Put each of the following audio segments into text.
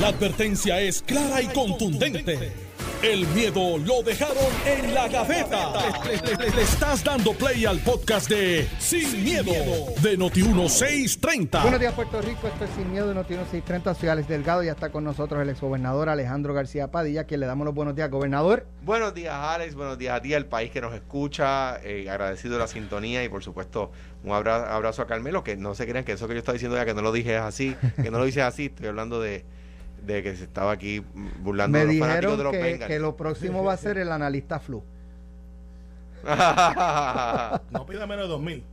La advertencia es clara y contundente. El miedo lo dejaron en la gaveta. Le, le estás dando play al podcast de Sin, miedo, de Noti1630. Buenos días, Puerto Rico. Esto es Sin Miedo de Noti1630. Soy Alex Delgado ya está con nosotros el exgobernador Alejandro García Padilla, que le damos los buenos días, gobernador. Buenos días, Alex. Buenos días a ti, al país que nos escucha. Eh, agradecido la sintonía y, por supuesto, un abra- abrazo a Carmelo. Que no se crean que eso que yo estoy diciendo ya que no lo dije es así, que no lo dices así. Estoy hablando de, de que se estaba aquí burlando Me de los fanáticos dijeron de los que, Bengals. que lo próximo va a ser el analista flu. No pida menos de 2000.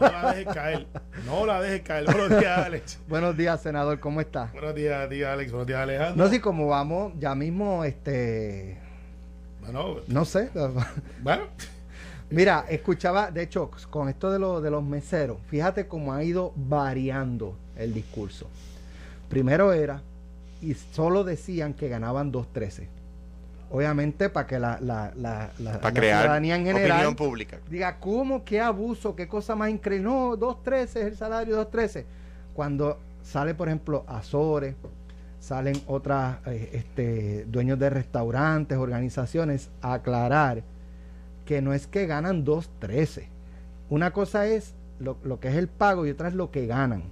No la dejes caer. No la dejes caer. Buenos días, Alex. Buenos días, senador. ¿Cómo está? Buenos días a ti, Alex. Buenos días, Alejandro. No sé cómo vamos, ya mismo, este, Bueno, no sé. bueno. Mira, escuchaba, de hecho, con esto de, lo- de los meseros, fíjate cómo ha ido variando el discurso. Primero era, y solo decían que ganaban 2.13. Obviamente para que la, la, la, Para crear ciudadanía en general opinión pública. diga, ¿cómo? ¿Qué abuso? ¿Qué cosa más increíble? No, 2.13 es el salario, 2.13. Cuando sale, por ejemplo, Azores, salen otras eh, este, dueños de restaurantes, organizaciones, a aclarar que no es que ganan 2.13. Una cosa es lo, lo que es el pago y otra es lo que ganan.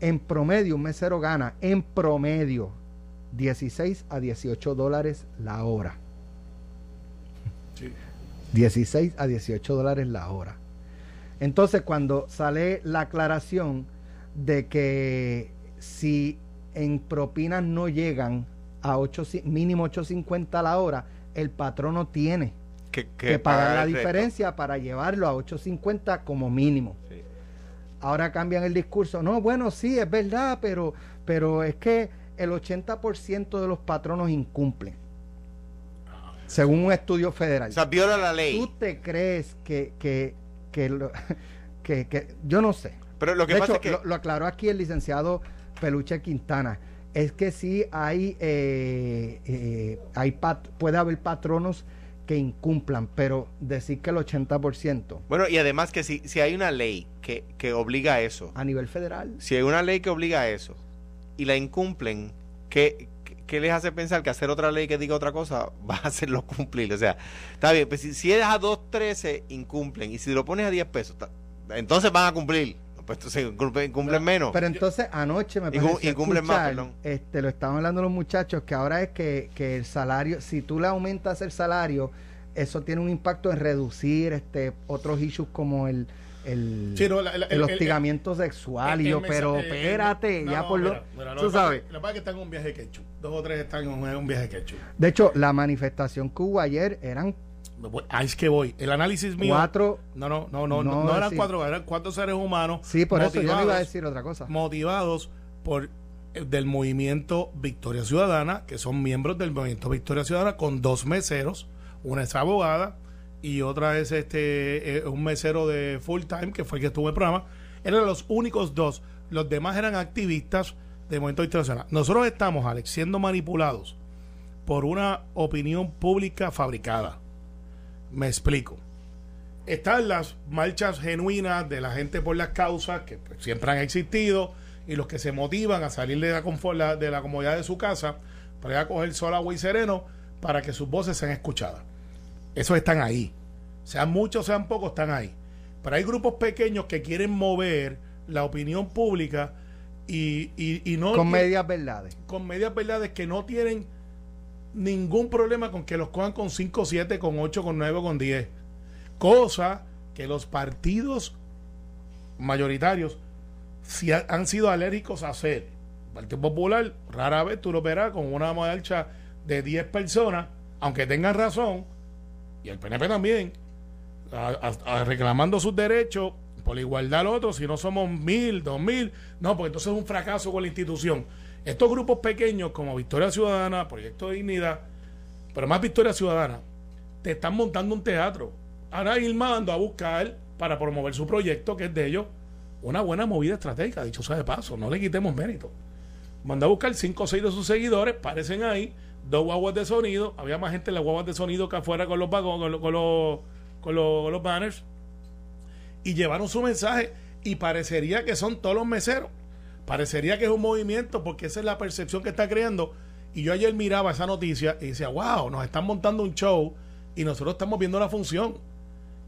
En promedio, un mesero gana, en promedio, 16 a 18 dólares la hora. Sí. 16 a 18 dólares la hora. Entonces, cuando sale la aclaración de que si en propinas no llegan a 8, ci- mínimo 8.50 la hora, el patrono tiene Que, que, pagar la diferencia para llevarlo a 8.50 como mínimo. Sí. Ahora cambian el discurso. No, bueno, sí, es verdad, pero, pero es que el 80% de los patronos incumplen. Según un estudio federal. O sea, viola la ¿Tú ley. te crees que, que, que, lo- que, que- yo no sé? Pero lo que de pasa hecho, es que. lo, lo aclaró aquí el licenciado Peluche Quintana. Es que sí hay, eh, eh, hay pat- puede haber patronos que incumplan, pero decir que el 80% Bueno, y además que si, si hay una ley que, que obliga a eso, a nivel federal. si hay una ley que obliga a eso y la incumplen, ¿qué, qué- les hace pensar que hacer otra ley que diga otra cosa va a hacerlo cumplir? O sea, está bien, pues si, si es a 2.13, incumplen. Y si lo pones a 10 pesos, entonces van a cumplir. Pues entonces incumplen, incumplen menos. Pero entonces anoche me pareció incumplen más, escuchar, perdón. este, lo estaban hablando los muchachos, que ahora es que, que el salario, si tú le aumentas el salario, eso tiene un impacto en reducir este otros issues como el el, Sí, no, la- la- el el- el- hostigamiento sexual. Y yo, pero el- espérate, no, ya por lo... mira, tú sabes. Pasa es que están en un viaje ketchup. Dos o tres están en un, en un viaje ketchup. De hecho, la manifestación que hubo ayer eran Ahí es que voy. El análisis mío. cuatro... No, no, no, no, No, no, eran sí. cuatro, eran cuatro seres humanos. Sí, por eso yo no iba a decir otra cosa. motivados por el del movimiento Victoria Ciudadana, que son miembros del movimiento Victoria Ciudadana, con dos meseros, una es abogada y otra es este eh, un mesero de full time, que fue el que estuvo en el programa. Eran los únicos dos. Los demás eran activistas del movimiento Ciudadana. Nosotros estamos, Alex, siendo manipulados por una opinión pública fabricada. Me explico están las marchas genuinas de la gente por las causas que pues, siempre han existido y los que se motivan a salir de la- de la comodidad de su casa para ir a coger sol, agua y sereno para que sus voces sean escuchadas. Esos están ahí. Sean muchos, sean pocos, están ahí. Pero hay grupos pequeños que quieren mover la opinión pública y, y- y no con medias verdades. con medias verdades que no tienen ningún problema con que los cojan con 5, 7, con 8, con 9, con 10. Cosa que los partidos mayoritarios ha- han sido alérgicos a hacer. El Partido Popular, rara vez tú lo verás con una marcha de 10 personas, aunque tengan razón, y el PNP también, reclamando sus derechos por la igualdad al otro, si no somos mil, dos mil, no, porque entonces es un fracaso con la institución. Estos grupos pequeños como Victoria Ciudadana, Proyecto de Dignidad, pero más Victoria Ciudadana, te están montando un teatro. Ahora Irma mandó a buscar para promover su proyecto, que es de ellos, una buena movida estratégica, dicho sea de paso, no le quitemos mérito. Mandó a buscar cinco o seis de sus seguidores, parecen ahí, dos guaguas de sonido, había más gente en las guaguas de sonido que afuera con los vagones, con, los- con los banners, y llevaron su mensaje y parecería que son todos los meseros. Parecería que es un movimiento porque esa es la percepción que está creando. Y yo ayer miraba esa noticia y decía, wow, nos están montando un show y nosotros estamos viendo la función.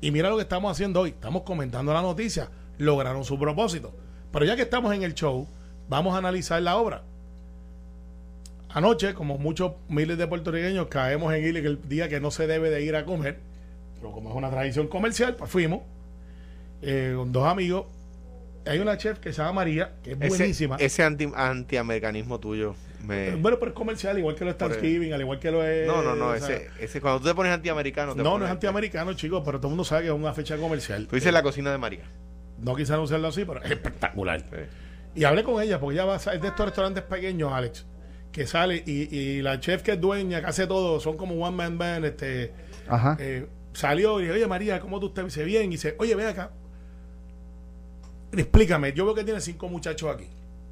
Y mira lo que estamos haciendo hoy. Estamos comentando la noticia. Lograron su propósito. Pero ya que estamos en el show, vamos a analizar la obra. Anoche, como muchos miles de puertorriqueños, caemos en Gile el día que no se debe de ir a comer. Pero como es una tradición comercial, pues fuimos eh, con dos amigos. Hay una chef que se llama María, que es buenísima. Ese, anti, antiamericanismo tuyo. Me... Bueno, pero es comercial, igual que lo es Thanksgiving, al igual que lo es. No, no, no. Ese, ese, cuando tú te pones antiamericano. Te no, no es antiamericano, chicos, pero todo el mundo sabe que es una fecha comercial. Tú dices la cocina de María. No quise anunciarlo así, pero es espectacular. Y hablé con ella, porque ella va, es de estos restaurantes pequeños, Alex, que sale y, y, la chef que es dueña, que hace todo, son como one man band, este. Ajá. Eh, salió y dice, oye María, ¿cómo tú estás? dice, bien. Y dice, oye, ven acá. Explícame, yo veo que tiene cinco muchachos aquí.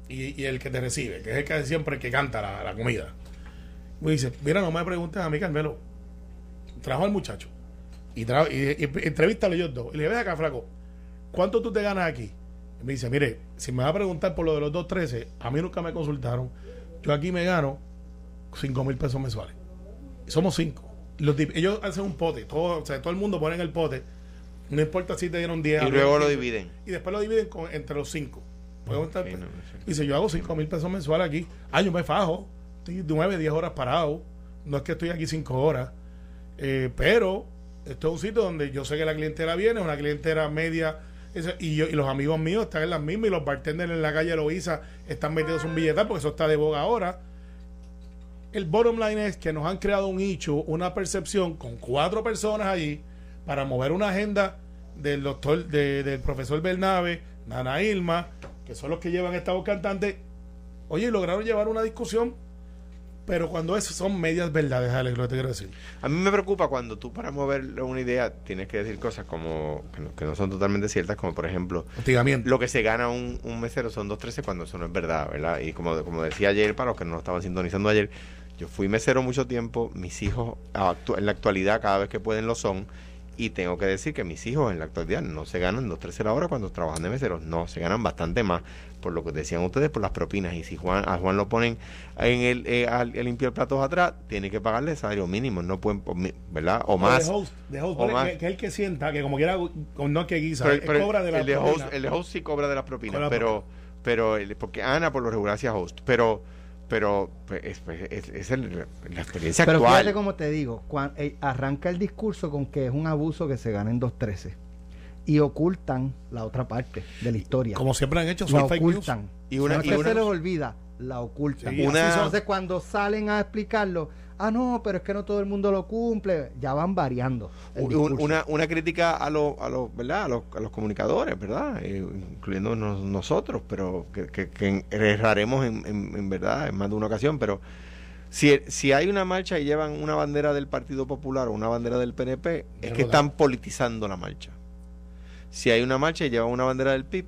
Y, y el que te recibe, que es el que siempre el que canta la, la comida. Me dice, mira, no me preguntes a mí, Carmelo. Trajo al muchacho. Y, tra y, y, entrevístalo yo dos. Y le dije, ven acá, flaco. ¿Cuánto tú te ganas aquí? Y me dice, mire, si me va a preguntar por lo de los 213, a mí nunca me consultaron. Yo aquí me gano 5 mil pesos mensuales. Somos cinco. Los, ellos hacen un pote, todo, o sea, todo el mundo pone en el pote. No importa si te dieron 10. Y luego lo dividen. Y después lo dividen con, entre los cinco. Estar, sí, no, sí. Dice, yo hago 5 mil pesos mensuales aquí. Ah, yo me fajo. Estoy 9, 10 horas parado. No es que estoy aquí 5 horas. Eh, pero esto es un sitio donde yo sé que la clientela viene, una clientela media. Y, los amigos míos están en las mismas y los bartenders en la calle Loiza están metidos un billetal porque eso está de boga ahora. El bottom line es que nos han creado un nicho, una percepción con cuatro personas allí para mover una agenda del doctor, de, del profesor Bernabe, Nana Ilma, que son los que llevan esta voz cantante. Oye, lograron llevar una discusión pero cuando eso son medias verdades, Alex, lo que te quiero decir. A mí me preocupa cuando tú para mover una idea tienes que decir cosas como que no, que no son totalmente ciertas, como por ejemplo, lo que se gana un, un mesero son 2.13 cuando eso no es verdad, ¿verdad? Y como, como decía ayer, para los que no lo estaban sintonizando ayer, yo fui mesero mucho tiempo, mis hijos en la actualidad cada vez que pueden lo son, y tengo que decir que mis hijos en la actualidad no se ganan dos, tres la hora cuando trabajan de meseros, no, se ganan bastante más por lo que decían ustedes, por las propinas. Y si Juan, a Juan lo ponen en el, eh, al, al limpiar platos atrás, tiene que pagarle salario mínimo, no pueden, ¿verdad? O más. De host, de host, o más. Que, que, el que sienta, que como quiera, no que guisa, pero, pero cobra de la el de, host, el de host sí cobra de las propinas, pero, pero, porque Ana por lo regular hacía host, pero pero pues, es, es, es el, la experiencia pero actual. Pero fíjate como te digo, cuando, eh, arranca el discurso con que es un abuso que se gana en 2.13 y ocultan la otra parte de la historia. Como siempre han hecho, son la fake ocultan. News. Y una, no y una, se les olvida, la ocultan. Sí, una, Entonces cuando salen a explicarlo, ah no, pero es que no todo el mundo lo cumple, ya van variando. una, una crítica a los, a los, ¿verdad? A los, a los comunicadores, ¿verdad? Eh, incluyendo nos, nosotros, pero que, que, que erraremos en, en, en, verdad en más de una ocasión, pero si, si hay una marcha y llevan una bandera del Partido Popular o una bandera del PNP, es que están politizando la marcha. Si hay una marcha y llevan una bandera del PIB,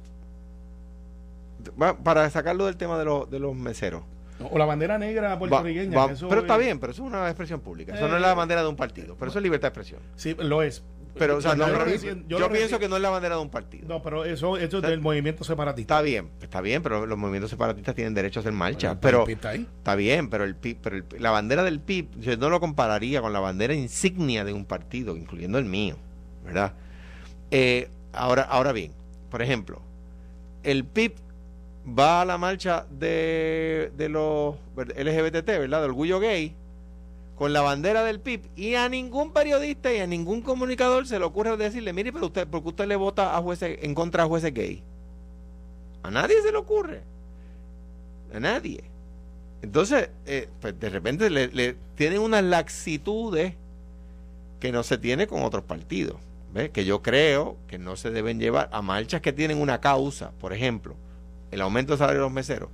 para sacarlo del tema de, los de los meseros. O la bandera negra puertorriqueña. Va, va, pero es... está bien, pero eso es una expresión pública. Eso eh, no es la bandera de un partido, pero eso es libertad de expresión. Sí, lo es. Pero, o sea, no, yo, no, lo yo, yo, yo pienso que no es la bandera de un partido. No, pero eso, eso es del movimiento separatista. Está bien, está bien, pero los movimientos separatistas tienen derecho a hacer marcha. Bueno, pero está, ahí. está, bien, pero, el PIB, pero el, la bandera del PIB, yo no lo compararía con la bandera insignia de un partido, incluyendo el mío, ¿verdad? Eh, ahora, ahora bien, por ejemplo, el PIB va a la marcha de, de los LGBT, ¿verdad? De orgullo gay, con la bandera del PIB, y a ningún periodista y a ningún comunicador se le ocurre decirle, mire, pero usted, ¿por qué usted le vota a jueces, en contra de jueces gay? A nadie se le ocurre. A nadie. Entonces, eh, pues de repente le, le, tienen unas laxitudes que no se tiene con otros partidos. ¿ves? Que yo creo que no se deben llevar a marchas que tienen una causa, por ejemplo, el aumento del salario de los meseros.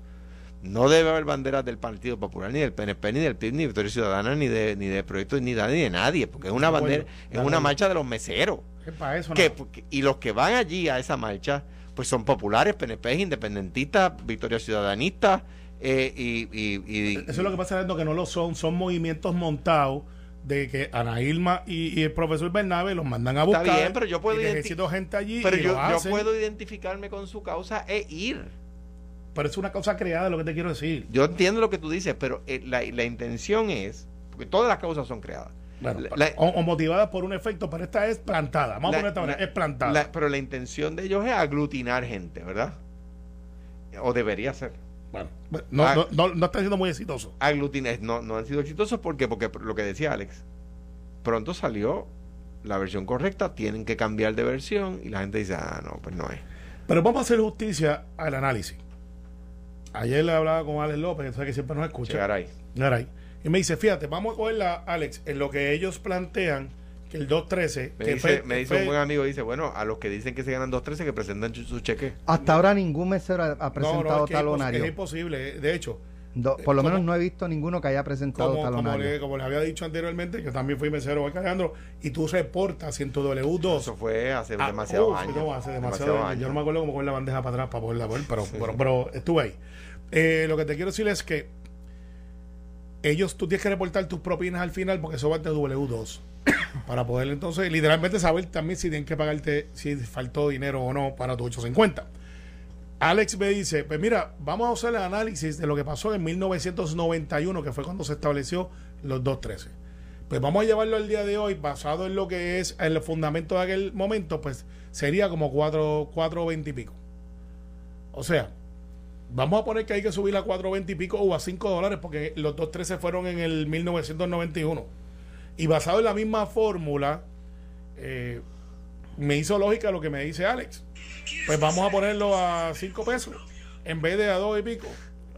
No debe haber banderas del Partido Popular, ni del PNP, ni del PIB, ni de Victoria Ciudadana, ni de, ni de Proyecto ni de, ni de nadie, porque es una bandera, es una marcha de los meseros. para eso, que, no? y los que van allí a esa marcha, pues son populares, PNP, independentistas, Victoria Ciudadanista, eh, y, y, y, Eso es lo que pasa, que no lo son, son movimientos montados de que Ana Ilma y, y, el profesor Bernabe los mandan a buscar. Está bien, pero yo puedo identificar gente allí. Pero yo, yo, puedo identificarme con su causa e ir. Pero es una causa creada, lo que te quiero decir. Yo entiendo lo que tú dices, pero eh, la, la intención es, porque todas las causas son creadas. La- o, o motivada por un efecto, pero esta es plantada. Vamos a poner esta manera, es plantada. la- pero la intención de ellos es aglutinar gente, ¿verdad? O debería ser. Bueno, no, Ah. no, no, no está siendo muy exitoso. Aglutinar, no, no han sido exitosos porque, porque lo que decía Alex, pronto salió la versión correcta, tienen que cambiar de versión y la gente dice, ah, no, pues no es. Pero vamos a hacer justicia al análisis. Ayer le hablaba con Alex López, que sabe que siempre nos escucha. Garay. Y me dice, fíjate, vamos a cogerla, Alex, en lo que ellos plantean, que el 213, Me que dice, me dice un buen amigo, dice, bueno, a los que dicen que se ganan 2.13 que presenten su, cheque. Hasta ahora ningún mesero ha, ha No, no, presentado es que es impos- talonario. Es imposible. De hecho, Do- por lo como- menos no he visto ninguno que haya presentado como, como, talonario. le, como le había dicho anteriormente, yo también fui mesero Alejandro, y tú reportas en tu W2. Eso fue hace Ah, demasiados uf, años. no, hace demasiado años. Yo no me acuerdo cómo coger la bandeja para atrás para poderla ver, pero, pero, pero estuve ahí. Eh, lo que te quiero decir es que ellos, tú tienes que reportar tus propinas al final porque eso va de W2. para poder entonces, literalmente, saber también si tienen que pagarte, si faltó dinero o no para tu 850. Alex me dice, pues mira, vamos a hacer el análisis de lo que pasó en 1991, que fue cuando se estableció los 213. Pues vamos a llevarlo al día de hoy, basado en lo que es el fundamento de aquel momento, pues sería como 4, 4.20 y pico. O sea, vamos a poner que hay que subir a 4.20 y pico o a 5 dólares, porque los 213 fueron en el 1991. Y basado en la misma fórmula, eh, me hizo lógica lo que me dice Alex. Pues vamos a ponerlo a 5 pesos en vez de a 2 y pico.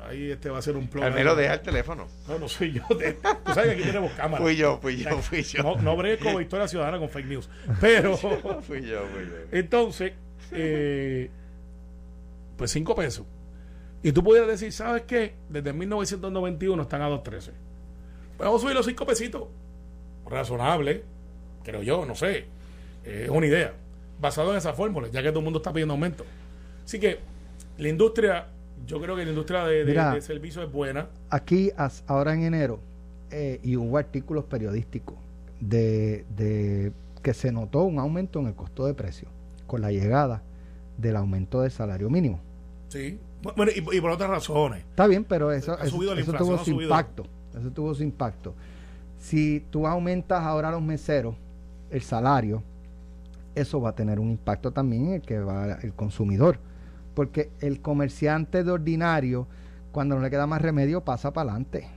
Ahí este va a ser un plot. Al menos deja el teléfono. No, no soy yo. de- tú sabes que aquí tenemos cámara. Fui yo, fui yo, fui yo. No, no bregues como historia ciudadana con fake news. Pero, Fui yo, fui yo. entonces, eh, pues 5 pesos. Y tú pudieras decir, ¿sabes qué? Desde 1991 están a 2.13. Pues vamos a subir los 5 pesitos. Razonable, creo yo, no sé. Eh, es una idea. Basado en esa fórmula, ya que todo el mundo está pidiendo aumento. Así que la industria, yo creo que la industria de, de- Mira. de servicio es buena. Aquí, ahora en enero, eh, y hubo artículos periodísticos de, de que se notó un aumento en el costo de precio con la llegada del aumento del salario mínimo. Sí. Bueno, y, y por otras razones. Está bien, pero eso, Ha eso, tuvo su subido. impacto. Eso tuvo su impacto. Si tú aumentas ahora a los meseros el salario, eso va a tener un impacto también en el que va el consumidor. Porque el comerciante de ordinario, cuando no le queda más remedio, pasa para adelante.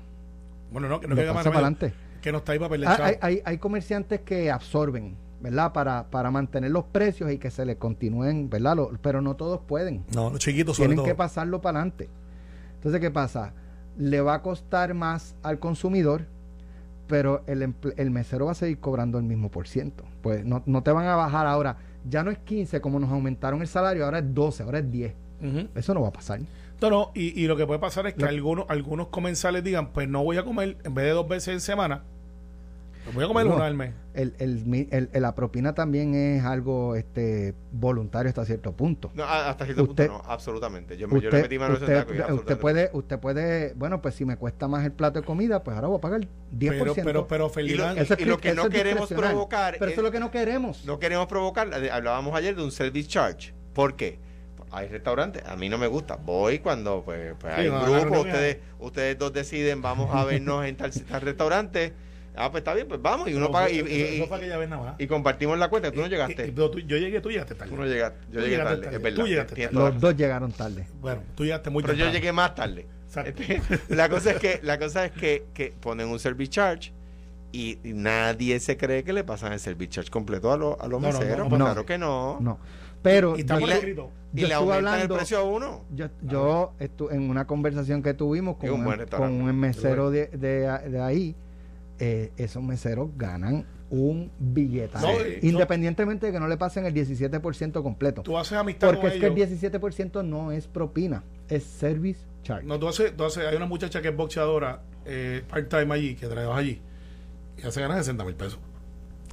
Bueno, no, que no Lo queda más pasa para remedio, adelante. que no está ahí para Ah. Hay, hay, hay comerciantes que absorben, ¿verdad? Para, para mantener los precios y que se le continúen, ¿verdad? Lo- pero no todos pueden. No, los chiquitos sobre Tienen todo. que pasarlo para adelante. Entonces, ¿qué pasa? Le va a costar más al consumidor, pero el, el mesero va a seguir cobrando el mismo por ciento. Pues no, no te van a bajar ahora. Ya no es 15 como nos aumentaron el salario, ahora es 12, ahora es 10. Ujú. Eso no va a pasar. No, no, y, y lo que puede pasar es que algunos, algunos comensales digan, pues no voy a comer, en vez de dos veces en semana, voy a comer No. una al mes. El, el, el- el- la propina también es algo este, voluntario hasta cierto punto. No, hasta cierto Usted- punto no, absolutamente. Yo, me- yo le Usted, metí mano a ese usted, taco y usted puede, usted puede, bueno, pues si me cuesta más el plato de comida, pues ahora voy a pagar 10%. Pero, pero, pero Y lo, es y lo que no es queremos provocar Pero es- eso es lo que no queremos. no queremos provocar, hablábamos ayer de un service charge. ¿Por qué? Hay restaurantes, a mí no me gusta. Voy cuando pues, pues Sí, hay no, un la grupo, reunión ustedes, ustedes dos deciden, vamos a vernos en tal, tal restaurante. Ah, pues está bien, pues vamos. Y uno no, paga y, y- y- y compartimos la cuenta. Tú no Y- llegaste. y- pero tú- yo llegué, tú llegaste tarde. Tú no llegaste. Yo Tú llegué llegaste tarde, tarde. es verdad. Tú llegaste tarde. Los dos llegaron tarde. Bueno, tú llegaste muy Pero yo llegué más tarde. Exacto. Este, la cosa es que la cosa es que, que ponen un service charge y, y nadie se cree que le pasan el service charge completo a, los a los No, meseros. no, Pues no. claro que no. No. Pero Y yo, le- escrito. Y yo le estuve aumentan hablando, el precio a uno. yo, yo estu- en una conversación que tuvimos con, un restaurante. con un mesero de, de, de ahí, eh, esos meseros ganan un. No, y- Independientemente de que no le pasen el 17% completo. Tú haces amistad Porque con es que el ellos. 17% no es propina, es service charge. No, tú haces, tú haces- hay una muchacha que es boxeadora, eh, part-time allí, que trabaja allí, y hace ganar 60 mil pesos.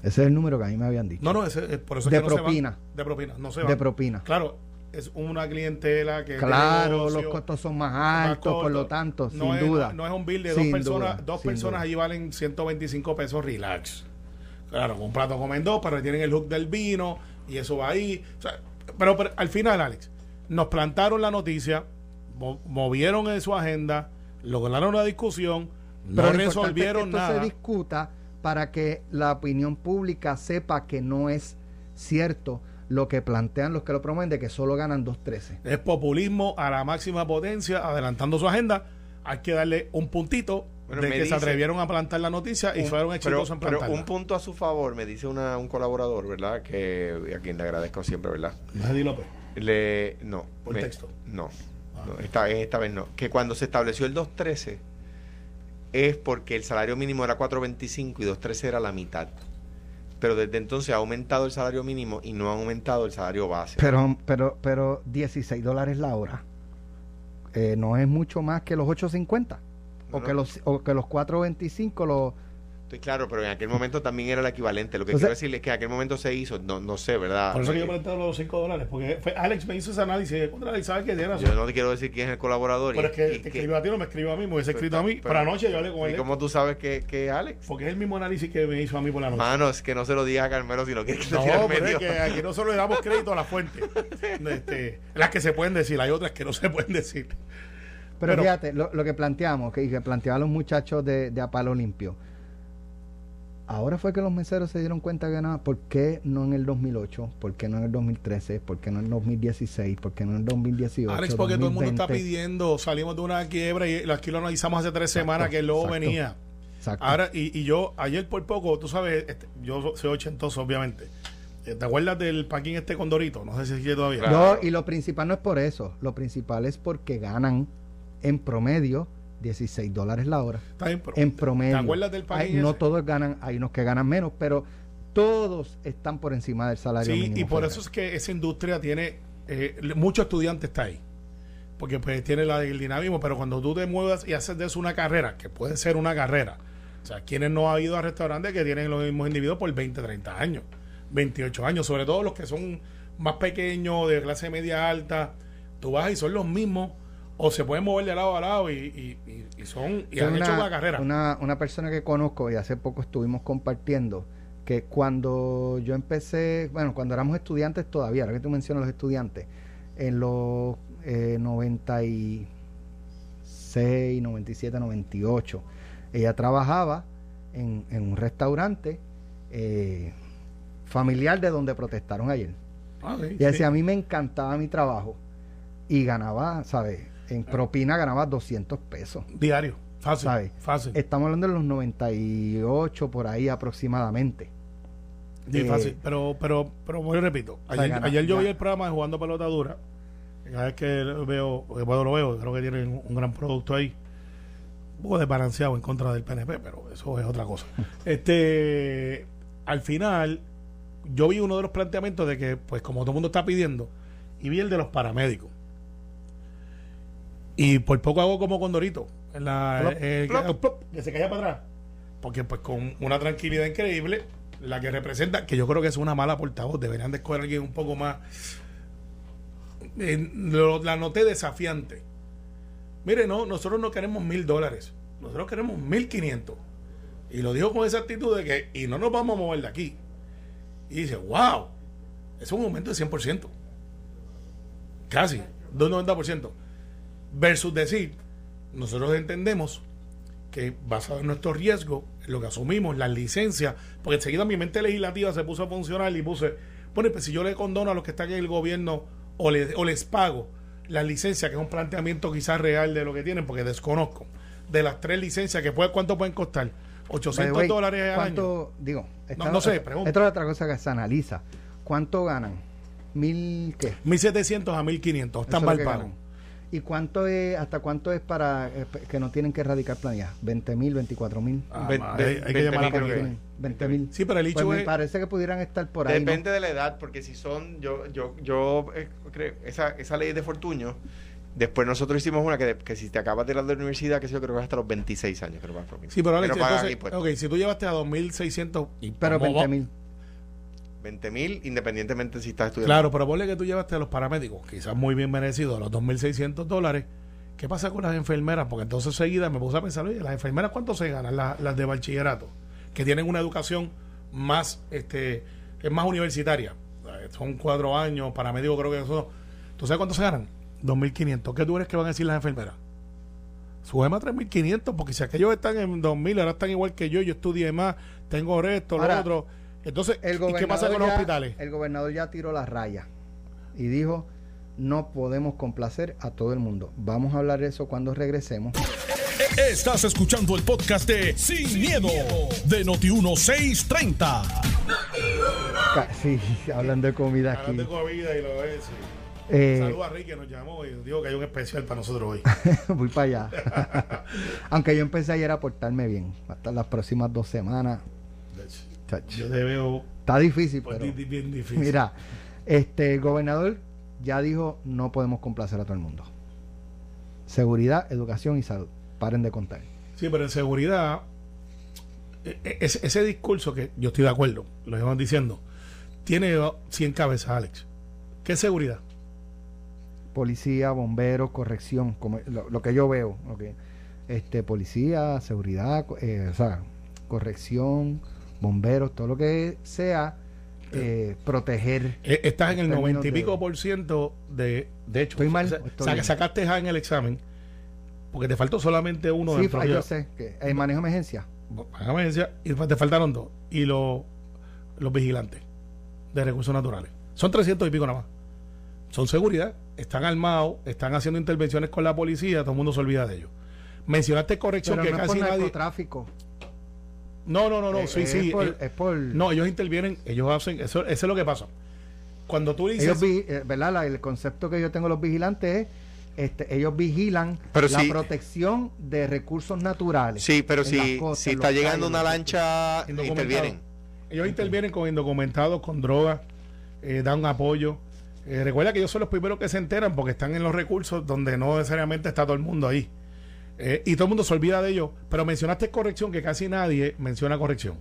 Ese es el número que a mí me habían dicho. No, no, ese, es por eso es De que no se van. propina. de propina, no se de van. propina. Claro, es una clientela que. Claro, negocio, los costos son más más altos, por lo tanto, no sin es, duda. No, es un bill de dos personas. duda, dos personas duda. allí valen 125 pesos relax. Claro, un plato comen dos, pero tienen el hook del vino y eso va ahí. O sea, pero, pero al final, Alex, nos plantaron la noticia. mo- movieron en su agenda, lograron una discusión, no Pero importante es que resolvieron esto nada. se discuta para que la opinión pública sepa que no es cierto lo que plantean los que lo promueven de que solo ganan 2.13. Es populismo a la máxima potencia, adelantando su agenda. Hay que darle un puntito Bueno, de que se atrevieron a plantar la noticia y Un- fueron pero, exitosos en pero plantarla. un punto a su favor, me dice una- un colaborador, ¿verdad? Que a quien le agradezco siempre, ¿verdad? Eddie López. Le, no. Por me- texto. No. Ah. no, esta, esta vez no. Que cuando se estableció el 213 es porque el salario mínimo era 425 y 213 era la mitad. Pero desde entonces ha aumentado el salario mínimo y no ha aumentado el salario base. Pero, pero, pero 16 dólares la hora. Eh, no es mucho más que los 8.50. O, No, que no. los, o que los 4.25 los... Estoy claro, pero en aquel momento también era el equivalente. Lo que quiero decirle es que en aquel momento se hizo, no, no sé, ¿verdad? Por eso que yo Eh, planteé los 5 dólares. Porque fue- Alex me hizo ese análisis contra y sabe que tiene razón. yo no te quiero decir quién es el colaborador. Pero y- es que y te que- escribió a ti, no me escribió a mí, me hubiese Pero- escrito a mí. pero- Pero anoche yo hablé con ¿Y él. cómo tú sabes que, que Alex? Porque es el mismo análisis que me hizo a mí por la noche. Mano, es que no se lo digas a Carmelo si no quieres que No, pero es medio. que aquí nosotros le damos crédito a la fuente. Este, las que se pueden decir, hay otras que no se pueden decir. Pero, Pero- fíjate, lo, lo que planteamos, que, que planteaban los muchachos de, de A Palo Limpio. Ahora fue que los meseros se dieron cuenta que ganaba. ¿Por qué no en el 2008? ¿Por qué no en el 2013? ¿Por qué no en el 2016? ¿Por qué no en el 2018? Alex, porque todo el mundo está 2020? pidiendo, salimos de una quiebra y aquí lo analizamos hace tres semanas que el lobo exacto. venía. Exacto. Ahora, y, y yo, ayer por poco, tú sabes, este, yo soy ochentoso, obviamente. Eh, ¿Te acuerdas del paquín este con Dorito? No sé si sigue todavía. Claro. No, y lo principal no es por eso. Lo principal es porque ganan en promedio 16 dólares la hora. Está bien, pero- En promedio. ¿Te acuerdas del Hay- paquín no todos ganan, hay unos que ganan menos, pero todos están por encima del salario Sí, mínimo. y por federal. eso es que esa industria tiene, eh, muchos estudiantes está ahí. Porque pues tiene la, el dinamismo, pero cuando tú te muevas y haces de eso una carrera, que puede ser una carrera, o sea, quienes no han ido a restaurantes que tienen los mismos individuos por 20, 30 años, 28 años, sobre todo los que son más pequeños, de clase media alta, tú vas y son los mismos, o se pueden mover de lado a lado y, y- y- y son, y han hecho una carrera. Una, una persona que conozco y hace poco estuvimos compartiendo que cuando yo empecé, bueno, cuando éramos estudiantes todavía, ahora que tú mencionas los estudiantes, en los eh, 96, 97, 98, ella trabajaba en, en un restaurante eh, familiar de donde protestaron ayer. Ah, sí, Y sí. decía, a mí me encantaba mi trabajo y ganaba, ¿sabes? En propina ganaba 200 pesos. Diario, fácil, ¿Sabe? fácil. Estamos hablando de los 98 por ahí aproximadamente. Sí, Eh, fácil. Pero, pero, pero yo repito, ayer, ayer yo ya. vi el programa de Jugando Pelota Dura. Cada vez que lo veo, eh, bueno, lo veo, creo que tienen un, un gran producto ahí. Un poco desbalanceado en contra del PNP, pero eso es otra cosa. este, al final, yo vi uno de los planteamientos de que, pues, como todo el mundo está pidiendo, y vi el de los paramédicos. Y por poco hago como con Dorito, en la, Plop, eh, plop. que, plop, que se caía para atrás. Porque pues con una tranquilidad increíble, la que representa, que yo creo que es una mala portavoz, deberían de escoger a alguien un poco más... eh, lo- la noté desafiante. Mire, no, nosotros no queremos mil dólares, nosotros queremos mil quinientos. Y lo dijo con esa actitud de que, y no nos vamos a mover de aquí. Y dice, wow, es un aumento de 100%. Casi, de un 90%. Versus decir, nosotros entendemos que basado en nuestro riesgo, en lo que asumimos, las licencias, porque enseguida mi mente legislativa se puso a funcionar y puse, bueno, pues si yo le condono a los que están en el gobierno o, le- o les pago las licencias, que es un planteamiento quizás real de lo que tienen, porque desconozco, de las tres licencias, que puede, ¿cuánto pueden costar? 800 By the way, dólares al año. ¿Cuánto, digo, esta- no sé, pregunto. Esta es otra cosa que se analiza. ¿Cuánto ganan? ¿Mil qué? 1700 a 1500, están mal lo que pago. ganan. ¿Y cuánto es, hasta cuánto es para eh, que no tienen que erradicar planillas? ¿20 mil, 24 mil? Ah, hay, hay que 20 llamar a la que policía. 20 mil. Sí, pero el hecho Pues me es- parece que pudieran estar por ahí. ¿no? Depende de la edad, porque si son, yo, yo, yo eh, creo, esa, esa ley de Fortuño, después nosotros hicimos una que, de- que si te acabas de ir a la universidad, que yo creo que es hasta los 26 años, Sí, pero Alex, pagan entonces, ok, si tú llevaste a 2600 y Pero vamos- 20 mil. 20 mil, independientemente si estás estudiando. Claro, pero ponle que tú llevaste a los paramédicos, quizás muy bien merecidos, a los 2.600 dólares. ¿Qué pasa con las enfermeras? Porque entonces seguida me puse a pensar, oye, las enfermeras cuánto se ganan, las, las de bachillerato, que tienen una educación más, este, es más universitaria. Son cuatro años, paramédicos creo que son. ¿Tú sabes cuánto se ganan? 2.500. ¿Qué tú crees que van a decir las enfermeras? Súbeme a 3.500, porque si aquellos están en 2.000, ahora están igual que yo, yo estudié más, tengo esto, lo Ahora, otro. Entonces, El ¿y qué pasa gobernador con los ya- hospitales? El gobernador ya tiró la raya y dijo, no podemos complacer a todo el mundo. Vamos a hablar de eso cuando regresemos. Estás escuchando el podcast de Sin, miedo, de Noti1630. Ca- Sí, hablando de comida aquí. Hablando de comida y lo es. sí. Eh, Saludos a Ricky que nos llamó y nos dijo que hay un especial para nosotros hoy. voy para allá. Aunque yo empecé ayer a portarme bien. Hasta las próximas dos semanas. Yo te veo Está difícil, pues, pero... bien difícil. Mira, este el gobernador ya dijo no podemos complacer a todo el mundo. Seguridad, educación y salud. Paren de contar. Sí, pero en seguridad, e- e- ese, ese discurso que yo estoy de acuerdo, lo llevan diciendo, tiene 100 cabezas, Alex. ¿Qué seguridad? Policía, bomberos, corrección, como lo, lo que yo veo, ok. este policía, seguridad, eh, o sea, corrección, bomberos, todo lo que sea eh, proteger. Eh, Estás en el 90 y de- pico por ciento de, de hecho. ¿Estoy mal o estoy bien? sacaste A en el examen porque te faltó solamente uno Sí, de- yo sé que el manejo de emergencia. Déjame decir, y te faltaron dos. Y los, los vigilantes de recursos naturales. Son 300 y pico nada más. Son seguridad. Están armados, están haciendo intervenciones con la policía, todo el mundo se olvida de ellos. Mencionaste corrección Pero que no es casi por nadie. narcotráfico. No, no, no, no, Eh, sí, es sí. por- eh, es por- No, ellos intervienen, ellos hacen, eso, eso es lo que pasa. Cuando tú dices. Ellos, vi- eh, ¿verdad? La- el concepto que yo tengo de los vigilantes es, este, ellos vigilan Pero la sí. protección de recursos naturales. Sí, pero si, costas, si está llegando calles, una lancha, intervienen. Ellos intervienen con indocumentados, con drogas, eh, dan apoyo. Eh, recuerda que ellos son los primeros que se enteran porque están en los recursos donde no necesariamente está todo el mundo ahí. Eh, y todo el mundo se olvida de ellos. Pero mencionaste corrección, que casi nadie menciona corrección.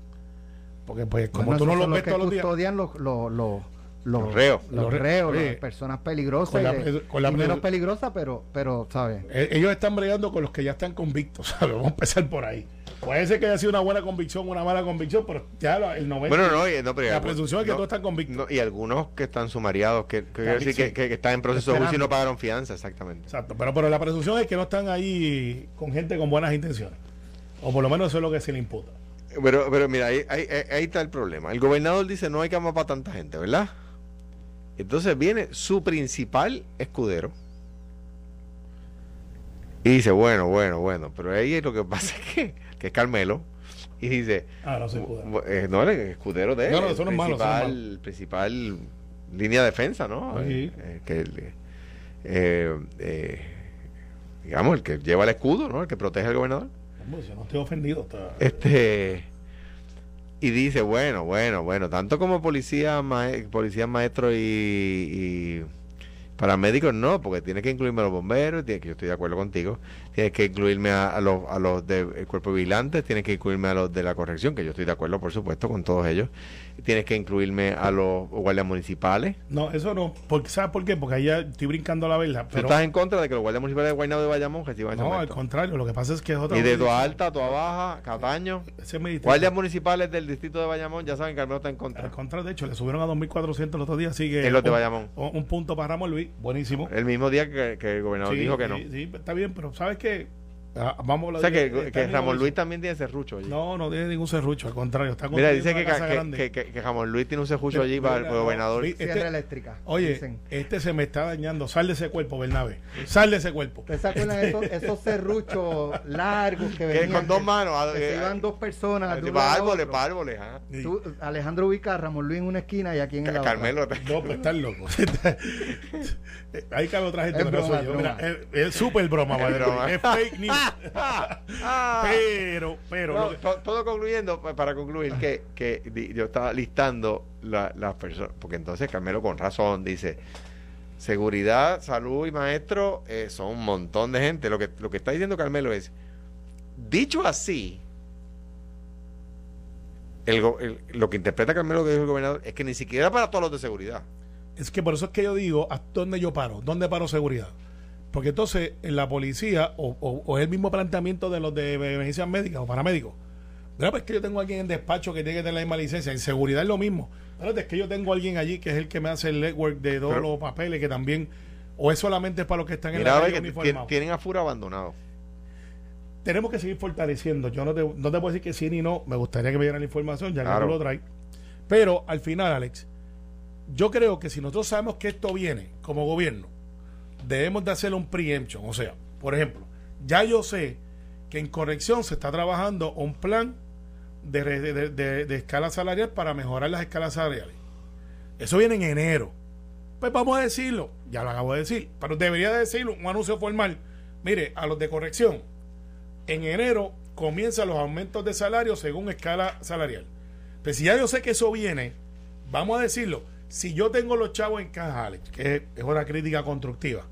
Porque, pues, como Bueno, tú no son ves todos los días. custodian los, los, los, los, Los reos. los Los re- reos, oye, las personas peligrosas. con la y de- pre- con la y menos peligrosas, pero, pero ¿sabes? Eh, ellos están bregando con los que ya están convictos. ¿sabes? Vamos a empezar por ahí. Puede ser que haya sido una buena convicción, una mala convicción, pero ya lo- el 90. Bueno, no, y- no, pero La presunción es que todos están convictos. no, y algunos que están sumariados, que, que, decir están en proceso de juicio y no pagaron fianza, exactamente. Exacto, pero, pero la presunción es que no están ahí con gente con buenas intenciones. O por lo menos eso es lo que se le imputa. Pero, pero mira, ahí- ahí está el problema. El gobernador dice no hay cama para tanta gente, ¿verdad? Entonces viene su principal escudero y dice, bueno, bueno, bueno, pero ahí lo que pasa es que, que es Carmelo y dice, Ah, no eh, no, el escudero de él, No, no, el eso no es malo, eso no es principal, principal línea de defensa, ¿no? Sí. Eh, que el- eh, eh, digamos, el que lleva el escudo, ¿no? El que protege al gobernador. Hombre, yo no estoy ofendido. está- Este y dice, bueno, bueno, bueno, tanto como policía, mae- policía maestro y, y paramédicos no, porque tiene que incluirme a los bomberos, tiene que yo estoy de acuerdo contigo, tienes que incluirme a, a los a los del cuerpo vigilante, tienes que incluirme a los de la corrección, que yo estoy de acuerdo, por supuesto, con todos ellos, tienes que incluirme a los guardias municipales. No, eso no. Porque, ¿Sabes por qué? Porque ahí ya estoy brincando la verdad. ¿Tú estás en contra de que los guardias municipales de Guaynabo de Bayamón reciban no, al contrario. Lo que pasa es que es otra. Y de Toa. Alta, Toa Baja, Cataño, Ese es guardias municipales del distrito de Bayamón, ya saben que Carmelo está en contra. Al contrario, de hecho, le subieron a 2.400 el otro día. Así que. En los de un- Bayamón. Un, un punto para Ramón Luis. Buenísimo. El mismo día que, que el gobernador Sí, dijo que no. sí, sí, está bien, pero ¿sabes qué? que Ah, vamos a o sea de- que, Ramón. Luis también tiene serrucho allí. No, no tiene ningún serrucho, al contrario. Está Mira, dice que, que, grande. que, que- que Ramón Luis tiene un serrucho allí para el gobernador. vi- Sierra Este- eléctrica. Oye, dicen. este se me está dañando. Sal de ese cuerpo, Bernabe. Sal de ese cuerpo. ¿Ustedes se acuerdan de esos, esos serruchos largos que venían? con dos que- manos. ah, que se eh, iban dos personas. un para a árboles, para árboles. ah. Tú, Alejandro ubica a Ramón Luis en una esquina y aquí en la otra. Carmelo. No, pues estás loco. Ahí cabe otra gente, Es broma, Mira, es, súper broma. es fake news. Pero, pero. No, to- todo concluyendo, pa- para concluir, que, que yo estaba listando la- las personas, porque entonces Carmelo con razón dice, seguridad, salud y maestro eh, son un montón de gente. Lo que, lo que está diciendo Carmelo es, dicho así, el go- el- lo que interpreta Carmelo que dijo el gobernador es que ni siquiera para todos los de seguridad. Es que por eso es que yo digo, ¿a dónde yo paro? ¿Dónde paro seguridad? Porque entonces en la policía, o, o- o es el mismo planteamiento de los de emergencias médicas o paramédicos. Pues es que yo tengo a alguien en despacho que tiene que tener la misma licencia. En seguridad es lo mismo. Es que yo tengo a alguien allí que es el que me hace el network de todos Pero- los papeles, que también. ¿O es solamente para los que están en la calle uniformados? tienen a Fura abandonado. tenemos que seguir fortaleciendo. Yo no te, no te puedo decir que sí ni no. Me gustaría que me dieran la información, ya Claro. que tú lo traes. Pero al final, Alex, yo creo que si nosotros sabemos que esto viene como gobierno, debemos de hacer un preemption. O sea, por ejemplo, ya yo sé que en corrección se está trabajando un plan de, de, de- escala salarial para mejorar las escalas salariales. Eso viene en enero. Pues vamos a decirlo, ya lo acabo de decir, pero debería de decirlo, un anuncio formal. Mire, a los de corrección, en enero comienzan los aumentos de salario según escala salarial. Pues si ya yo sé que eso viene, vamos a decirlo, si yo tengo los chavos en caja, que es una crítica constructiva.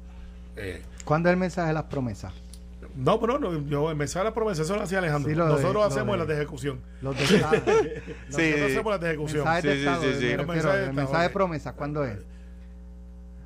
Eh, ¿Cuándo es el mensaje de las promesas? no, pero no, yo empecé la promesa, eso lo hacía Alejandro. Sí, lo de- Nosotros lo hacemos de- las de ejecución. Los de Estado. Nosotros Sí. hacemos las de ejecución. mensajes de Sí, sí, Estado, sí, me sí. refiero, Los mensajes de el mensaje de promesas, ¿cuándo es?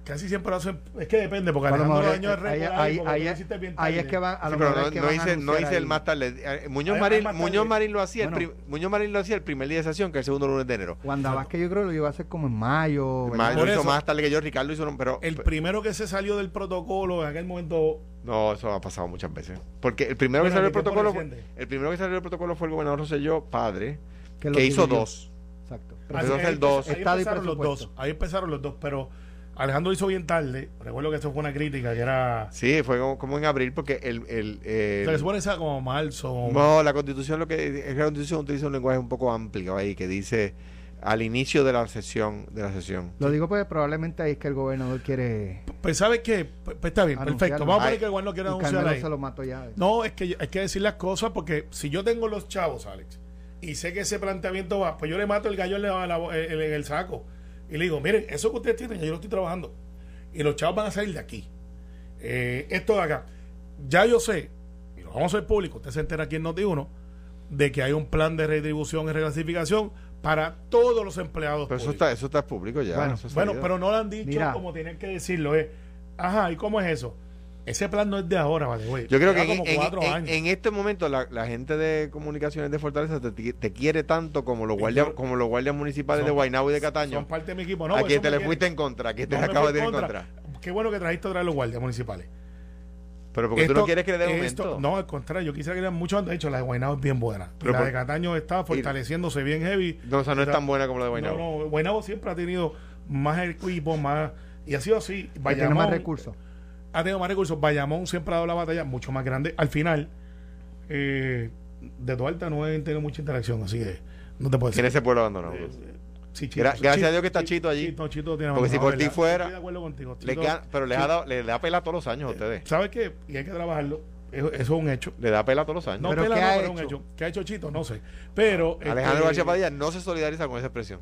Casi siempre lo hacen. Es que depende, porque A lo Alejandro el eh, ahí- ahí- ahí, porque es- bien ahí es que van, a Sí, lo pero mejor no, es que no van a hice, no hice el más tarde. Eh, Muñoz, Marín. Muñoz Marín lo hacía el Bueno. prim- Muñoz Marín lo hacía el primer día de sesión, que es el segundo lunes de enero. Wanda Vázquez yo creo que lo iba a hacer como en mayo. Más- lo hizo eso- más tarde que yo, Ricardo hizo, pero El primero que se salió del protocolo en aquel momento. no, eso ha pasado muchas veces. Porque el primero Bueno, que salió del ¿de qué protocolo, el primero que salió del protocolo fue el gobernador Rosselló, padre, que hizo dos. Exacto. Es ahí dos. empezaron los dos. Ahí empezaron los dos, pero Alejandro hizo bien tarde. Recuerdo que eso fue una crítica que era. Sí, fue como, como en abril, porque el. el, o sea, que el- se supone que sea como marzo. no, la constitución lo que es que la constitución utiliza un lenguaje un poco amplio ahí que dice al inicio de la sesión de la sesión. Lo digo porque probablemente ahí es que el gobernador quiere Pues, ¿sabes qué? Pues, pues está bien, Anunciarlo. perfecto. Vamos a poner que el gobierno quiere y anunciar ahí. se lo mato ya. No, es que hay que decir las cosas porque si yo tengo los chavos, Alex, y sé que ese planteamiento va, pues yo le mato el gallo en, en- en el saco y le digo, miren, eso que ustedes tienen, ya yo lo estoy trabajando. Y los chavos van a salir de aquí. Eh, esto de acá. Ya yo sé, y lo vamos a hacer público, usted se entera aquí en Noti1, de que hay un plan de retribución y reclasificación para todos los empleados. Pero eso públicos. está, eso está público ya. Bueno, Bueno, pero no lo han dicho Mira. como tienen que decirlo. Es, ajá, ¿y cómo es eso? Ese plan no es de ahora, vale, güey. Yo creo que Lleva en, como en- cuatro en- años. en este momento la, la gente de comunicaciones de Fortaleza te, te quiere tanto como los guardias Yo- como los guardias municipales Son- de Guaynabo y de Cataño. Son parte de mi equipo. No, a quien te le quiere- fuiste en contra, a quien te le acabas de ir en contra. Qué bueno que trajiste otra vez los guardias municipales. Pero porque tú Esto- no quieres que le dé esto-. No, al contrario, yo quisiera que le den mucho antes. De hecho, la de Guaynabo es bien buena. Pero la por- de Cataño está fortaleciéndose bien heavy. No, o sea, no es tan buena como la de Guaynabo. No, no, Guaynabo siempre ha tenido más equipo, más. Y ha sido así. que tiene Bayamón más recursos. Ha tenido más recursos. Bayamón siempre ha dado la batalla mucho más grande. Al final, eh, de Duarte no he tenido mucha interacción, así que no te puedo decir. Tiene ese pueblo abandonado. Eh, sí, Gra- gracias a Dios que está Chito allí. Chito, Chito tiene Porque si por ti fuera, Estoy de acuerdo contigo. Le queda- pero les ha dado, le da pela todos los años a ustedes. ¿Sabes qué? Y hay que trabajarlo. Eso, eso es un hecho. Le da pela todos los años. No, ¿Pero pela qué no, ha pero es un hecho? hecho. ¿Qué ha hecho Chito? No sé. Pero. Alejandro este, García Padilla no se solidariza con esa expresión.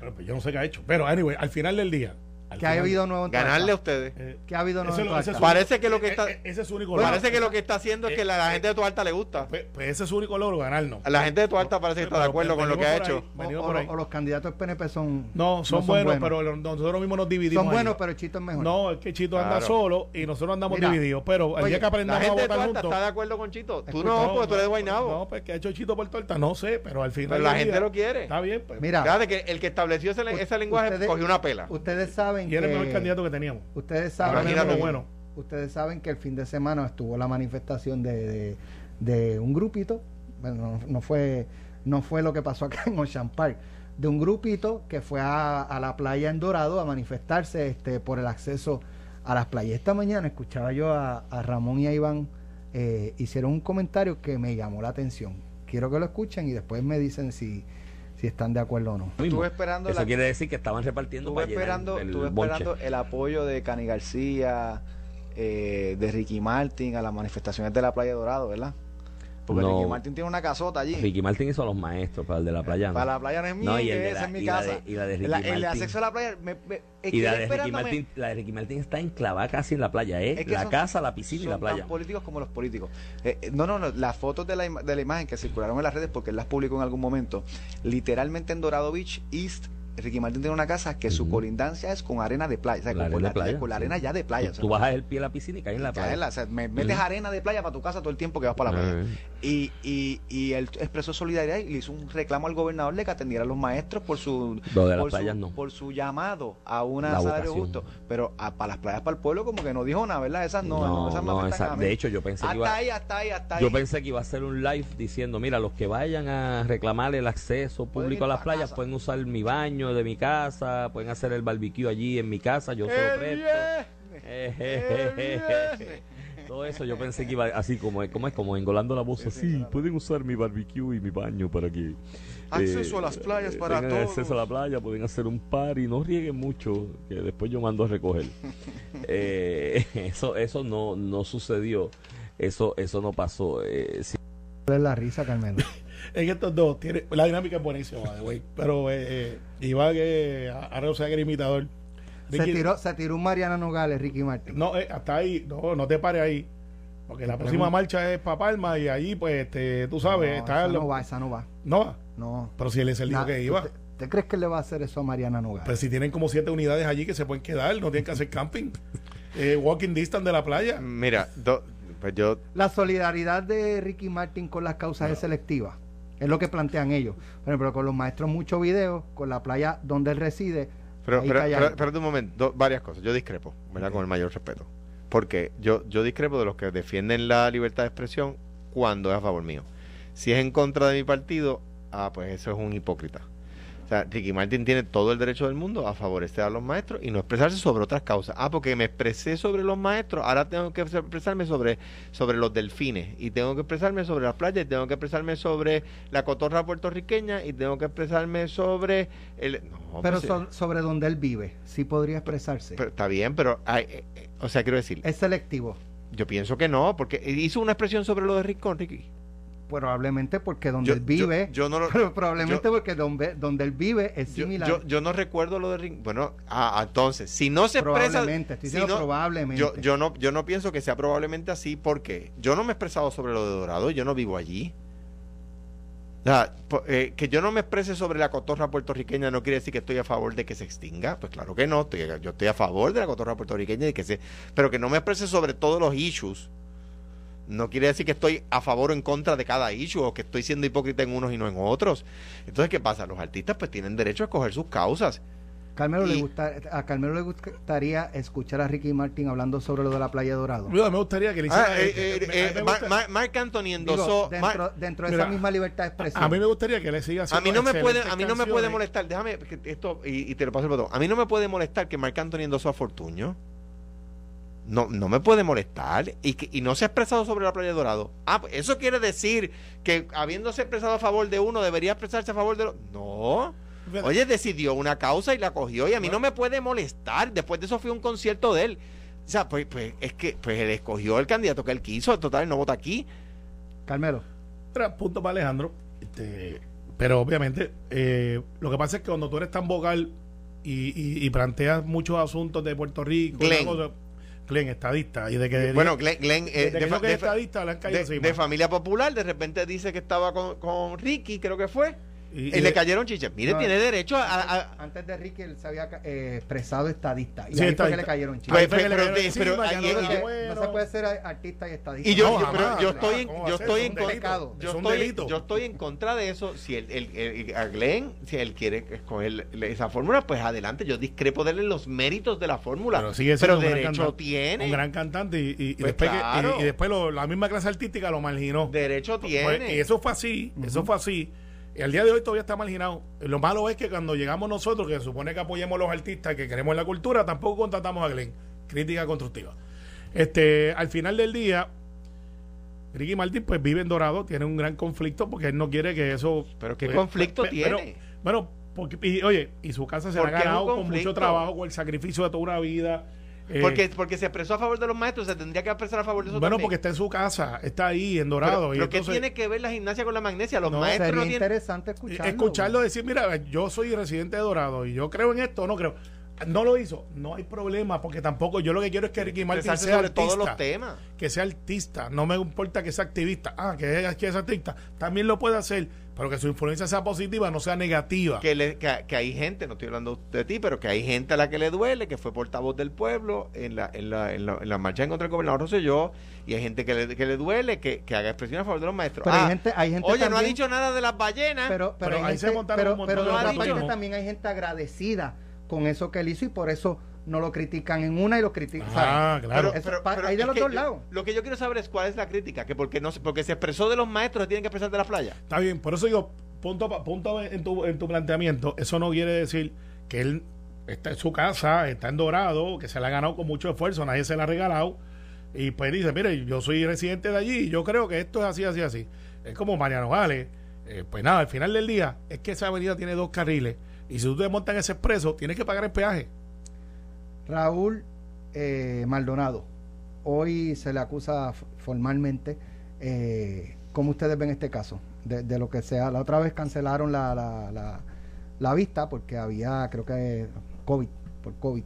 pero, pues, yo no sé qué ha hecho. Pero, anyway, al final del día. Que ha final- habido nuevo en Ganarle a Toalta? ustedes. eh, Que ha habido nuevo en es Toalta? Parece que lo que está- eh, eh, Ese es su único Parece que lo que está haciendo es que la, la gente de tu alta le gusta. Pues, pues ese es su único logro, ganarnos. La gente de tu alta parece que está de acuerdo con lo que ha hecho. ahí, O, ahí. los candidatos PNP son. No, son, buenos, pero nosotros mismos nos dividimos. Son ahí. buenos, pero Chito es mejor. No, es que Chito anda solo y nosotros andamos Mira, divididos. Pero el oye, día que La aprendamos a gente de tu votar alta juntos. está de acuerdo con Chito. Tú Escucha, no, porque tú eres de Guaynabo. No, pues que ha hecho Chito por torta, no sé, pero al final. Pero la gente lo quiere. Está bien, pues. Mira, que el que estableció ese, lenguaje cogió una pela. ustedes saben Y era el mejor candidato que teníamos. Ustedes saben, que, bueno. ustedes saben que el fin de semana estuvo la manifestación de, de, de un grupito, bueno, no, no fue no fue lo que pasó acá en Ocean Park, de un grupito que fue a, a la playa en Dorado a manifestarse este por el acceso a las playas. Esta mañana escuchaba yo a, a Ramón y a Iván, eh, hicieron un comentario que me llamó la atención. Quiero que lo escuchen y después me dicen si, si están de acuerdo o no. Estuve esperando Eso la- quiere decir que estaban repartiendo Estuve para esperando, el estuve esperando el apoyo de Cani García, eh, de Ricky Martin a las manifestaciones de la Playa Dorado, ¿verdad? Porque No. Ricky Martin tiene una casota allí. Ricky Martin hizo a los maestros para el de la playa. ¿no? Para la playa no es mía, No, y el de esa la- es mi y la casa. de- y la de Ricky La- el Martin. acceso a la playa, me, Y la de, Ricky Martin, la de Ricky Martin está enclavada casi en la playa, ¿eh? es que la son- casa, la piscina y la playa. tan políticos como los políticos. Eh, eh, no, no, no, las fotos de la, de la imagen que circularon en las redes, porque él las publicó en algún momento, literalmente en Dorado Beach, East Ricky Martin tiene una casa que su colindancia es con arena de playa, o sea, La con, arena la, playa, con la sí. arena ya de playa. o sea, Tú bajas el pie a la piscina y caes en la playa. o sea, me- metes arena de playa para tu casa todo el tiempo que vas para la playa. Eh. Y, y, y él expresó solidaridad y le hizo un reclamo al gobernador de que atendiera a los maestros por su, por, su playas no. por su llamado a una La salario justo. Pero a- para las playas, para el pueblo, como que no dijo nada, ¿verdad? Esas no, no, esas no, esa- de hecho yo pensé que iba, ahí, hasta ahí, hasta ahí. yo pensé que iba a hacer un live diciendo, mira, los que vayan a reclamar el acceso público a las playas pueden usar mi baño de mi casa, pueden hacer el barbecue allí en mi casa, yo se lo ¡El presto. Eh. Todo eso yo pensé que iba así como, como es como engolando la voz así, pueden usar mi barbecue y mi baño para que eh, Acceso a las playas para tengan todos. acceso a la playa, pueden hacer un par y no rieguen mucho, que después yo mando a recoger. Eh, eso eso no no sucedió. Eso eso no pasó. Eh, sí, Es la risa, Carmelo. En estos dos, tiene, la dinámica es buenísima, way. Pero eh, eh, Iván, eh, ahora no sea que era imitador. Se tiró, se tiró un Mariana Nogales, Ricky Martin. No, eh, hasta ahí, no, no te pares ahí. Porque la próxima marcha es para Palma y allí, pues, este, tú sabes, no, está. esa lo- no va, esa no va. No va. No. Pero si él es el dijo Na- que iba. ¿Te, te crees que le va a hacer eso a Mariana Nogales? Pues si tienen como siete unidades allí que se pueden quedar, no tienen que hacer camping. Eh, walking distance de la playa. Mira, do- pues yo La solidaridad de Ricky Martin con las causas es selectiva. Es lo que plantean ellos. Por ejemplo, con los maestros mucho video, con la playa donde él reside. Pero, pero, un momento, varias cosas. Yo discrepo, ¿verdad? Con el mayor respeto. Porque yo, yo discrepo de los que defienden la libertad de expresión cuando es a favor mío. Si es en contra de mi partido, ah, pues eso es un hipócrita. O sea, Ricky Martin tiene todo el derecho del mundo a favorecer a los maestros y no expresarse sobre otras causas. Ah, porque me expresé sobre los maestros, ahora tengo que expresarme sobre, sobre los delfines y tengo que expresarme sobre las playas y tengo que expresarme sobre la cotorra puertorriqueña y tengo que expresarme sobre el... No, Pero pues, so- sobre donde él vive, sí podría expresarse. pero está bien, pero ay, eh, eh, o sea, quiero decir, es selectivo. yo pienso que no, porque hizo una expresión sobre lo de Rincón, Ricky. Probablemente porque donde Yo- él vive. yo- yo no lo- pero probablemente porque donde, donde él vive es similar. yo, yo no recuerdo lo de. Bueno, ah, entonces, si no se expresa, probablemente, estoy si diciendo no- probablemente. yo, yo no, yo no pienso que sea probablemente así, porque yo no me he expresado sobre lo de Dorado, yo no vivo allí. O sea, po- eh, que yo no me exprese sobre la cotorra puertorriqueña no quiere decir que estoy a favor de que se extinga. Pues claro que no, estoy, yo estoy a favor de la cotorra puertorriqueña y que se, pero que no me exprese sobre todos los issues. No quiere decir que estoy a favor o en contra de cada issue o que estoy siendo hipócrita en unos y no en otros. Entonces, ¿qué pasa? Los artistas pues tienen derecho a escoger sus causas. Carmelo le gusta, a Carmelo le gustaría escuchar a Ricky Martin hablando sobre lo de la playa Dorado. Mira, me gustaría que le hiciera. Ah, eh, eh, eh, me- a eh, me gusta- Anthony Digo, endosó. dentro, Mar- dentro de Mira, esa misma libertad de expresión. a mí me gustaría que le siga a haciendo mí no me puede, a mí no me puede molestar, déjame que esto y, y te lo paso el botón. A mí no me puede molestar que Marc Anthony endosó a Fortuño. No, no me puede molestar y, que, y no se ha expresado sobre la playa de Dorado. Ah, pues eso quiere decir que habiéndose expresado a favor de uno debería expresarse a favor de otro. No. Oye, decidió una causa y la cogió y a mí no me puede molestar. Después de eso fui a un concierto de él. O sea, pues, pues es que pues él escogió el candidato que él quiso. Total, no vota aquí. Carmelo, punto para Alejandro. Este, pero obviamente, eh, lo que pasa es que cuando tú eres tan vocal y, y- y planteas muchos asuntos de Puerto Rico, Glenn. una cosa- Glenn, estadista, y de que. Bueno, Glenn, Glenn, eh, de, de estadista, le han caído de- de familia popular, de repente dice que estaba con, con Ricky, creo que fue. Y- le cayeron chiches. Mire, No, tiene derecho a. a- a- antes de Ricky él se había eh, expresado estadista. Y Sí, ahí fue que estadista. le cayeron. Pues, que pero- le cayeron pero- encima, pero ya ahí- no bueno. se puede ser artista y estadista. y yo, No, yo- jamás, estoy en, ¿Cómo va yo estoy Es en un con- delito. yo estoy, yo estoy en contra de eso. Si él, él- él- a Glenn, si él quiere escoger esa fórmula, pues adelante. Yo discrepo de él en los méritos de la fórmula. Pero sigue siendo Pero un gran derecho cantante. tiene. un gran cantante y, y- Pues después, claro. y, y después lo- la misma clase artística lo marginó. Derecho Pues, tiene. y eso fue así, eso fue así. Y al día de hoy todavía está marginado. Lo malo es que cuando llegamos nosotros, que se supone que apoyemos a los artistas, que queremos la cultura, tampoco contratamos a Glenn. Crítica constructiva. Este, al final del día, Ricky Martin pues vive en Dorado, tiene un gran conflicto porque él no quiere que eso... Pero ¿qué pues, conflicto tiene? pero- bueno, porque, y, oye, y su casa se la ha ¿Por qué es un ganado con mucho trabajo, con el sacrificio de toda una vida. Eh, porque, porque se expresó a favor de los maestros, se tendría que expresar a favor de eso bueno, también. porque está en su casa, está ahí en Dorado. Pero, y pero ¿qué entonces- tiene que ver la gimnasia con la magnesia? Los No, maestros Sería no tienen... interesante escucharlo. escucharlo decir, mira, yo soy residente de Dorado y yo creo en esto o no creo. No lo hizo, no hay problema, porque tampoco yo lo que quiero es que Ricky Martin sea sobre artista, todos los temas. que sea artista, no me importa que sea activista, ah, que es, que es artista, también lo puede hacer, pero que su influencia sea positiva, no sea negativa. Que, le- que, que hay gente, no estoy hablando de ti, pero que hay gente a la que le duele, que fue portavoz del pueblo en la, en la, en la, en la marcha en contra del gobernador Rosselló, y hay gente que le, que le duele que, que haga expresión a favor de los maestros. Pero hay Ah, gente- hay gente oye, no ha dicho nada de las ballenas. Pero, pero, Pero hay ahí se montaron pero- un montón pero de también hay gente agradecida con eso que él hizo y por eso no lo critican en una y lo critican. Ah, claro. Pa- hay de los dos yo- lados. Lo que yo quiero saber es cuál es la crítica, que porque no se- porque se expresó de los maestros, se tienen que expresar de la playa. Está bien, por eso digo, punto, pa- punto en, tu, en tu planteamiento, eso no quiere decir que él está en su casa, está en Dorado, que se la ha ganado con mucho esfuerzo, nadie se la ha regalado, y pues dice, mire, yo soy residente de allí, y yo creo que esto es así, así, así. Es como Mariano Gales, eh, pues nada, al final del día, es que esa avenida tiene dos carriles, y si tú te montas en ese expreso, tienes que pagar el peaje. Raúl eh, Maldonado, hoy se le acusa formalmente. Eh, ¿Cómo ustedes ven este caso? De, de lo que sea. La otra vez cancelaron la, la, la, la vista porque había, creo que, COVID, por COVID.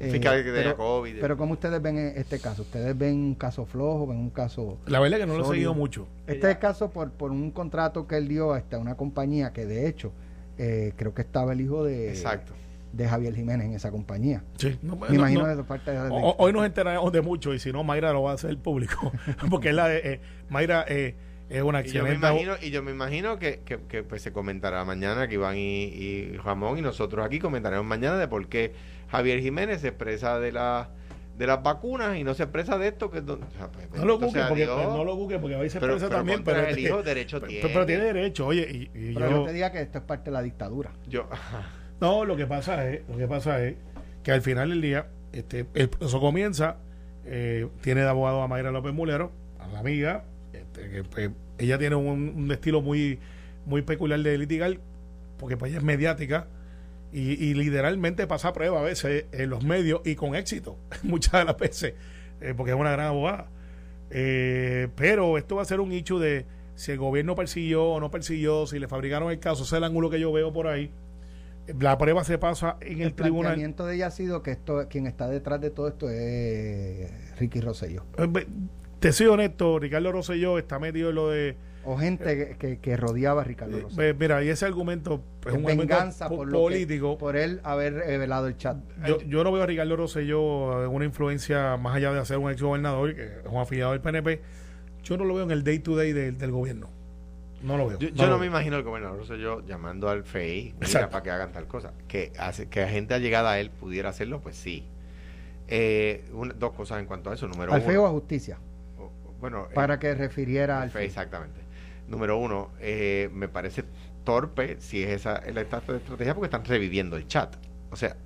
Eh, Fiscal que tenía pero, COVID. pero ¿cómo ustedes ven e- este caso? ¿Ustedes ven un caso flojo? ¿Ven un caso...? La verdad es que no lo he seguido mucho. Este es el caso por, por un contrato que él dio hasta una compañía que de hecho eh, creo que estaba el hijo de, Exacto. de Javier Jiménez en esa compañía. Sí, no, Me no, imagino no. de parte de... O- Hoy nos enteraremos de mucho y si no, Mayra lo va a hacer público. Porque es la de, eh, Mayra eh, es una Y yo me imagino, y yo me imagino que, que, que, pues, se comentará mañana que Iván y, y Ramón y nosotros aquí comentaremos mañana de por qué Javier Jiménez se expresa de la de las vacunas y no se expresa de esto que es don- o sea, pues, no lo busque porque, Dios. no lo busque porque ahí se pero, expresa pero también. Pero, el hijo derecho pero- tiene pero tiene derecho, oye, y, y Pero yo, yo te diga que esto es parte de la dictadura. yo No, lo que pasa es, lo que pasa es que al final del día, este, el proceso comienza, eh, tiene de abogado a Mayra López Mulero, a la amiga, este, que, pues, ella tiene un, un estilo muy, muy peculiar de litigar, porque pues ella es mediática y, y literalmente pasa prueba a veces en los medios y con éxito, muchas de las veces, eh, porque es una gran abogada. Eh, pero esto va a ser un hecho de si el gobierno persiguió o no persiguió, si le fabricaron el caso, ese es el ángulo que yo veo por ahí. La prueba se pasa en el, el tribunal. planteamiento de ella ha sido que esto quien está detrás de todo esto es Ricky Rosselló. Eh, Te soy honesto, Ricardo Rosselló está metido en lo de. O gente que, que, que rodeaba a Ricardo eh, Rosselló. ve- mira, y ese argumento es un venganza po- por, lo que- político. por él haber revelado el chat. Yo, yo no veo a Ricardo Rosselló en una influencia más allá de ser un ex gobernador, que es un afiliado del PNP. Yo no lo veo en el day to day del, del gobierno. No lo veo. Yo, yo no me imagino el gobernador yo llamando al FEI mira, para que hagan tal cosa. Que, hace, que gente allegada a él pudiera hacerlo, pues sí. Eh, un- dos cosas en cuanto a eso. Número Al uno. feo a justicia. o- Bueno, eh, Para que refiriera al FEI, exactamente. Número uno, eh, me parece torpe si es esa la estrategia porque están reviviendo el chat. O sea,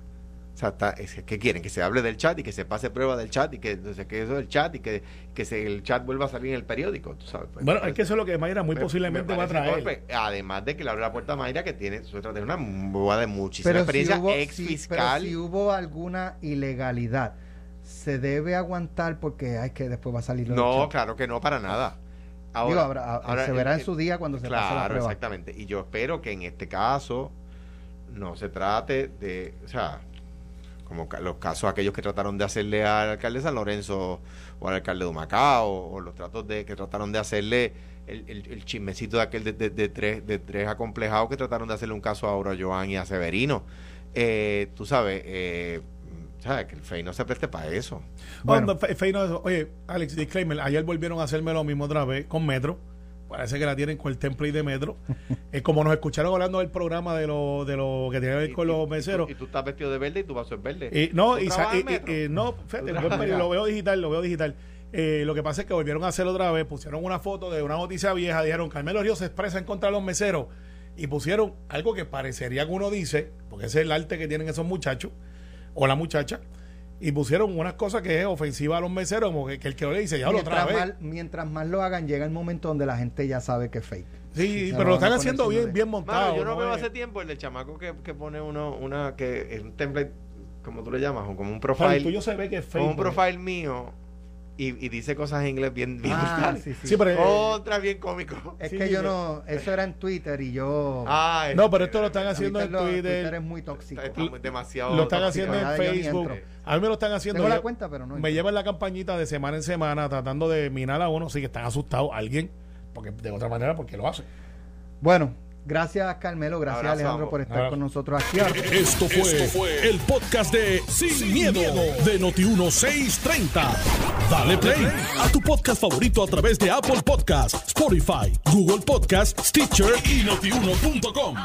o sea está- es que- ¿qué quieren? Que se hable del chat y que se pase prueba del chat y que, entonces, que eso del chat y que, que se, el chat vuelva a salir en el periódico. ¿tú sabes? Pues, Bueno, es que eso es lo que Mayra muy me- posiblemente me va a traer. torpe. Además de que le abre la puerta a Mayra, que tiene su estrategia, una boda de muchísima Pero si experiencia, hubo- ex si- fiscal. pero si hubo alguna ilegalidad, se debe aguantar porque hay que después va a salir lo del no, chat. claro que no, para nada. Ahora, Digo, habrá- a- ahora, se verá en su día cuando se pase la Claro, prueba. exactamente. Y yo espero que en este caso no se trate de, o sea, como los casos aquellos que trataron de hacerle al alcalde de San Lorenzo o al alcalde de Humacao o, los tratos de que trataron de hacerle el, el- el chismecito de aquel de, de- de tres de tres acomplejados que trataron de hacerle un caso a Aura Joan y a Severino. Eh, tú sabes, eh, sabes que el FEI no se preste para eso. Bueno. No. Oye, Alex, disclaimer, ayer volvieron a hacerme lo mismo otra vez con Metro. Parece que la tienen con el template de Metro. Es como nos escucharon hablando del programa de lo, de lo que tiene que ver con los y tú- meseros. Y tú, estás vestido de verde y tu vaso es verde. Y, no, ¿Tú y, no, fíjate, ¿Tú trabajas lo veo digital, lo veo digital. Eh, lo que pasa es que volvieron a hacer otra vez, pusieron una foto de una noticia vieja, dijeron Carmelo Ríos se expresa en contra de los meseros y pusieron algo que parecería que uno dice, porque ese es el arte que tienen esos muchachos o la muchacha, y pusieron unas cosas que es ofensiva a los meseros, como que, que el que lo le dice, ya lo otra mientras, vez. más, mientras más lo hagan, llega el momento donde la gente ya sabe que es fake. Sí, pero lo están haciendo bien, bien Mano, montado. yo no, veo hace tiempo el del chamaco que, que pone uno, una que es un template, como tú le llamas, o como un Pero profile. el tuyo se ve que es como un profile mío. Y, y dice cosas en inglés bien, bien Ah, sí, sí. Sí, pero, eh, Contra, bien cómico. Es Sí, que yo sí. no, eso era en Twitter y yo... Ah, no, este, pero esto lo están haciendo en Twitter, lo- Twitter, es muy tóxico. está muy- demasiado. lo están tóxico. haciendo en Facebook. A mí me lo están haciendo. Tengo la yo- cuenta, pero no me llevan la campañita de semana en semana tratando de minar a uno, sí que están asustados alguien, porque de otra manera, porque lo hacen. Bueno, gracias Carmelo, gracias Abrazo, Alejandro por estar Abrazo. con nosotros aquí. Esto fue, el podcast de Sin, miedo, de Noti1630. Dale play a tu podcast favorito a través de Apple Podcasts, Spotify, Google Podcasts, Stitcher y notiuno.com.